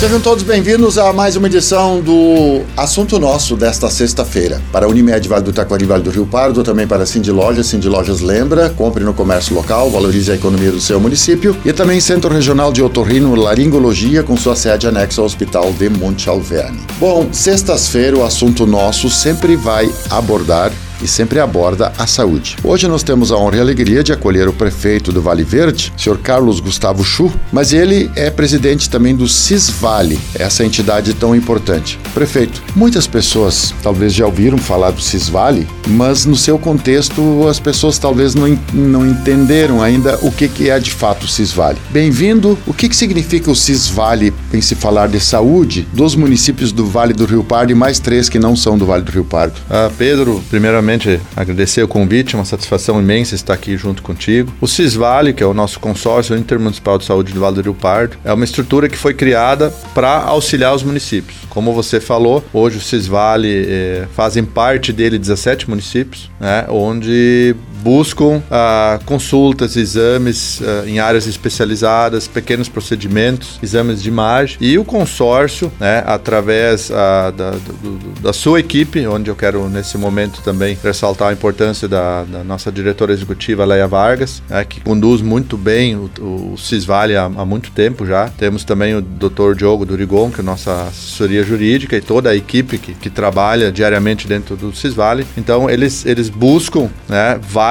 Sejam todos bem-vindos a mais uma edição do Assunto Nosso desta sexta-feira. Para a Unimed Vale do Taquari, Vale do Rio Pardo, também para a Cindy Lojas. Cindy Lojas lembra, compre no comércio local, valorize a economia do seu município. E também Centro Regional de Otorrino Laringologia, com sua sede anexa ao Hospital de Monte Alverne. Bom, sextas-feira o Assunto Nosso sempre vai abordar e sempre aborda a saúde. Hoje nós temos a honra e a alegria de acolher o prefeito do Vale Verde, Sr. Carlos Gustavo Chu, mas ele é presidente também do Cisvale, essa entidade tão importante. Prefeito, muitas pessoas talvez já ouviram falar do Cisvale, mas no seu contexto as pessoas talvez não, não entenderam ainda o que, que é de fato o Cisvale. Bem-vindo. O que, que significa o Cisvale em se falar de saúde dos municípios do Vale do Rio Pardo e mais três que não são do Vale do Rio Pardo? Ah, Pedro, primeiramente agradecer o convite, é uma satisfação imensa estar aqui junto contigo. O Cisvale, que é o nosso consórcio intermunicipal de saúde do Vale do Rio Pardo, é uma estrutura que foi criada para auxiliar os municípios. Como você falou, hoje o Cisvale eh, fazem parte dele 17 municípios, né, onde buscam ah, consultas, exames ah, em áreas especializadas, pequenos procedimentos, exames de imagem e o consórcio, né, através ah, da, do, da sua equipe, onde eu quero nesse momento também ressaltar a importância da, da nossa diretora executiva Leia Vargas, né, que conduz muito bem o, o Cisvale há, há, muito tempo já. Temos também o Dr. Diogo Durigon, que é nossa assessoria jurídica e toda a equipe que, que trabalha diariamente dentro do Cisvale. Então eles, eles buscam né, várias,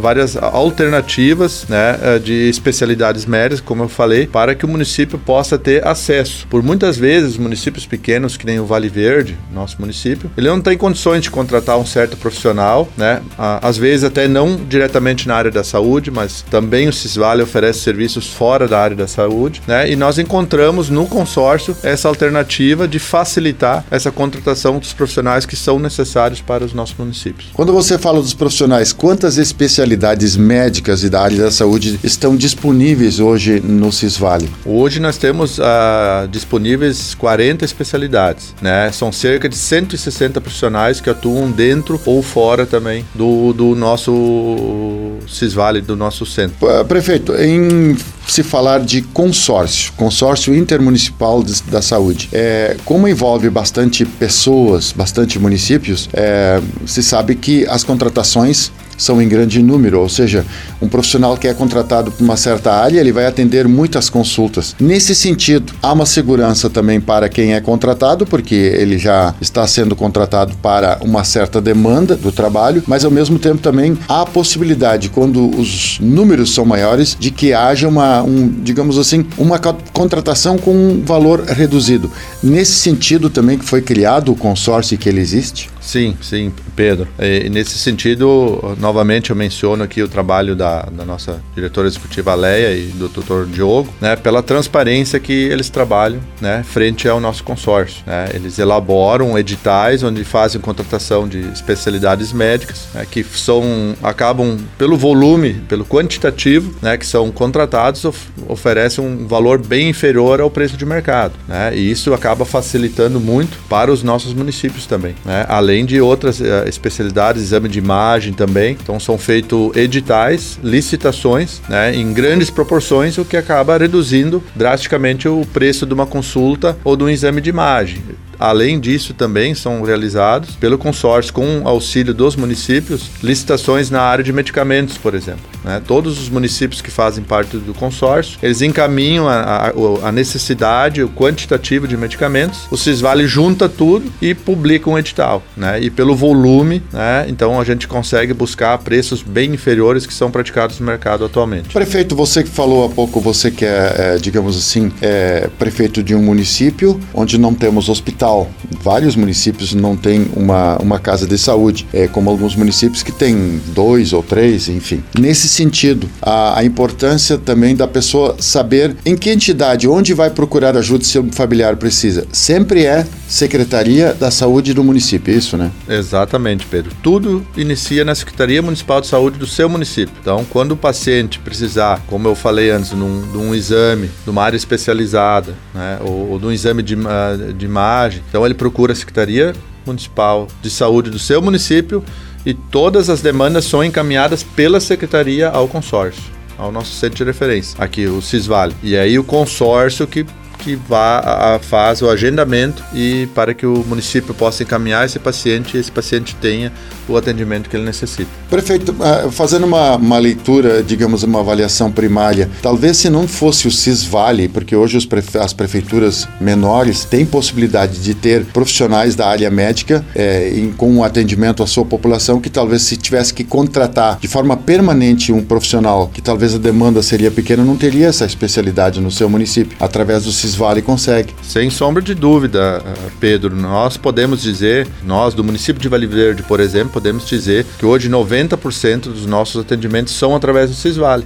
várias alternativas né, eh, de especialidades médicas, como eu falei, para que o município possa ter acesso. Por muitas vezes, municípios pequenos, que nem o Vale Verde, nosso município, ele não tem condições de contratar um certo profissional, né? Às vezes até não diretamente na área da saúde, mas também o Cisvale oferece serviços fora da área da saúde, né? E nós encontramos no consórcio essa alternativa de facilitar essa contratação dos profissionais que são necessários para os nossos municípios. Quando você fala dos profissionais, quantas especialidades médicas e da área da saúde estão disponíveis hoje no Cisvale? Hoje nós temos uh, disponíveis 40 especialidades, né? São cerca de 160 profissionais que atuam dentro ou fora também do, do nosso Cisvale, do nosso centro. Prefeito, em se falar de consórcio, consórcio intermunicipal de, da saúde, é, como envolve bastante pessoas, bastante municípios, é, se sabe que as contratações são em grande número, ou seja, um profissional que é contratado para uma certa área, ele vai atender muitas consultas. Nesse sentido, há uma segurança também para quem é contratado, porque ele já está sendo contratado para uma certa demanda do trabalho, mas ao mesmo tempo também há a possibilidade, quando os números são maiores, de que haja uma, um, digamos assim, uma contratação com um valor reduzido. Nesse sentido também que foi criado o consórcio que ele existe? Sim, sim, Pedro. E, nesse sentido, novamente eu menciono aqui o trabalho da, da nossa diretora executiva Leia e do tutor Diogo, né, pela transparência que eles trabalham, né, frente ao nosso consórcio. Né? Eles elaboram editais onde fazem contratação de especialidades médicas, né, que são acabam pelo volume, pelo quantitativo, né, que são contratados of, oferecem um valor bem inferior ao preço de mercado, né? E isso acaba facilitando muito para os nossos municípios também, né? Além além de outras uh, especialidades, exame de imagem também. Então são feitos editais, licitações, né, em grandes proporções, o que acaba reduzindo drasticamente o preço de uma consulta ou de um exame de imagem. Além disso, também são realizados pelo consórcio, com auxílio dos municípios, licitações na área de medicamentos, por exemplo. Né? Todos os municípios que fazem parte do consórcio, eles encaminham a, a, a necessidade, o quantitativo de medicamentos, o Cisvale junta tudo e publica um edital. Né? E pelo volume, né? então a gente consegue buscar preços bem inferiores que são praticados no mercado atualmente. Prefeito, você que falou há pouco, você que é, é digamos assim, é prefeito de um município onde não temos hospital Vários municípios não têm uma, uma casa de saúde, é, como alguns municípios que têm dois ou três, enfim. Nesse sentido, a, a, importância também da pessoa saber em que entidade, onde vai procurar ajuda se o familiar precisa. Sempre é Secretaria da Saúde do município, é isso, né? Exatamente, Pedro. Tudo inicia na Secretaria Municipal de Saúde do seu município. Então, quando o paciente precisar, como eu falei antes, de um exame, de uma área especializada, né, ou, ou de um exame de, uh, de imagem, então ele procura a Secretaria Municipal de Saúde do seu município e todas as demandas são encaminhadas pela secretaria ao consórcio, ao nosso centro de referência, aqui o Cisvale. E aí o consórcio que que vá a, faz o agendamento e para que o município possa encaminhar esse paciente e esse paciente tenha o atendimento que ele necessita. Prefeito, ah, fazendo uma, uma leitura, digamos, uma avaliação primária, talvez se não fosse o Cisvale, porque hoje prefe as prefeituras menores têm possibilidade de ter profissionais da área médica é, em, com atendimento à sua população, que talvez se tivesse que contratar de forma permanente um profissional, que talvez a demanda seria pequena, não teria essa especialidade no seu município. Através do Cisvale Vale consegue. Sem sombra de dúvida, eh, Pedro, nós podemos dizer, nós do município de Vale Verde, por exemplo, podemos dizer que hoje 90% dos nossos atendimentos são através do Cisvale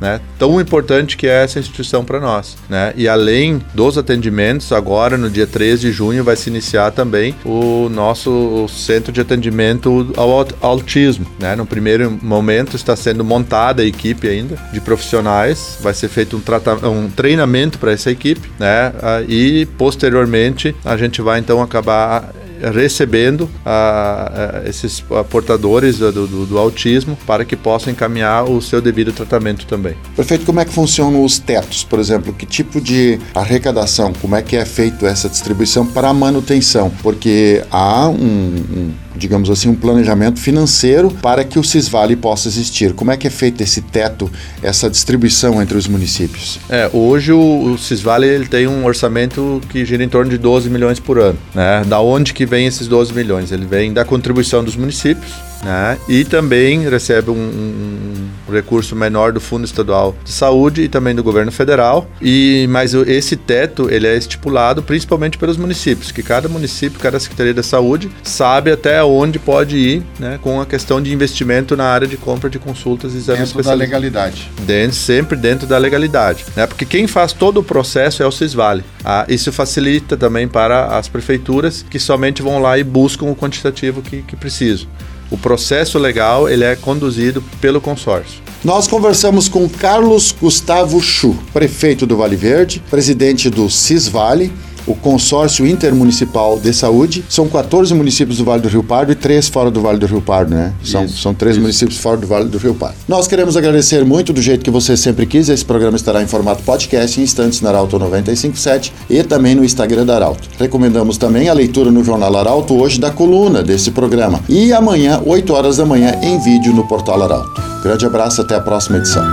né? Tão importante que é essa instituição para nós, né? E além dos atendimentos, agora no dia 13 de junho vai se iniciar também o nosso centro de atendimento ao autismo, né? No primeiro momento está sendo montada a equipe ainda de profissionais, vai ser feito um, um treinamento para essa equipe, né? Ah, e posteriormente a gente vai então acabar recebendo a, a esses portadores do, do, do, autismo para que possam encaminhar o seu devido tratamento também. Perfeito. Como é que funcionam os tetos, por exemplo? Que tipo de arrecadação? Como é que é feito essa distribuição para manutenção? Porque há um, um digamos assim, um planejamento financeiro para que o Cisvale possa existir. Como é que é feito esse teto, essa distribuição entre os municípios? É, hoje o, o Cisvale ele tem um orçamento que gira em torno de 12 milhões por ano. Né? Da onde que vem esses 12 milhões? Ele vem da contribuição dos municípios, né? E também recebe um, um, recurso menor do Fundo Estadual de Saúde e também do governo federal. E mas esse teto ele é estipulado principalmente pelos municípios, que cada município, cada secretaria da saúde sabe até onde pode ir, né, com a questão de investimento na área de compra de consultas e exames dentro da legalidade. Dentro, sempre dentro da legalidade, né? Porque quem faz todo o processo é o Cisvale. Ah, isso facilita também para as prefeituras que somente vão lá e buscam o quantitativo que, que precisam. O processo legal ele é conduzido pelo consórcio. Nós conversamos com Carlos Gustavo Chu, prefeito do Vale Verde, presidente do Cisvale o Consórcio Intermunicipal de Saúde. São 14 municípios do Vale do Rio Pardo e três fora do Vale do Rio Pardo, né? São, isso, são três isso. municípios fora do Vale do Rio Pardo. Nós queremos agradecer muito do jeito que você sempre quis. Esse programa estará em formato podcast em instantes na Arauto 957 e também no Instagram da Arauto. Recomendamos também a leitura no Jornal Arauto hoje da coluna desse programa. E amanhã, 8 horas da manhã, em vídeo no Portal Arauto. Grande abraço, até a próxima edição.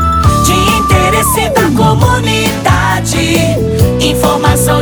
De interesse da comunidade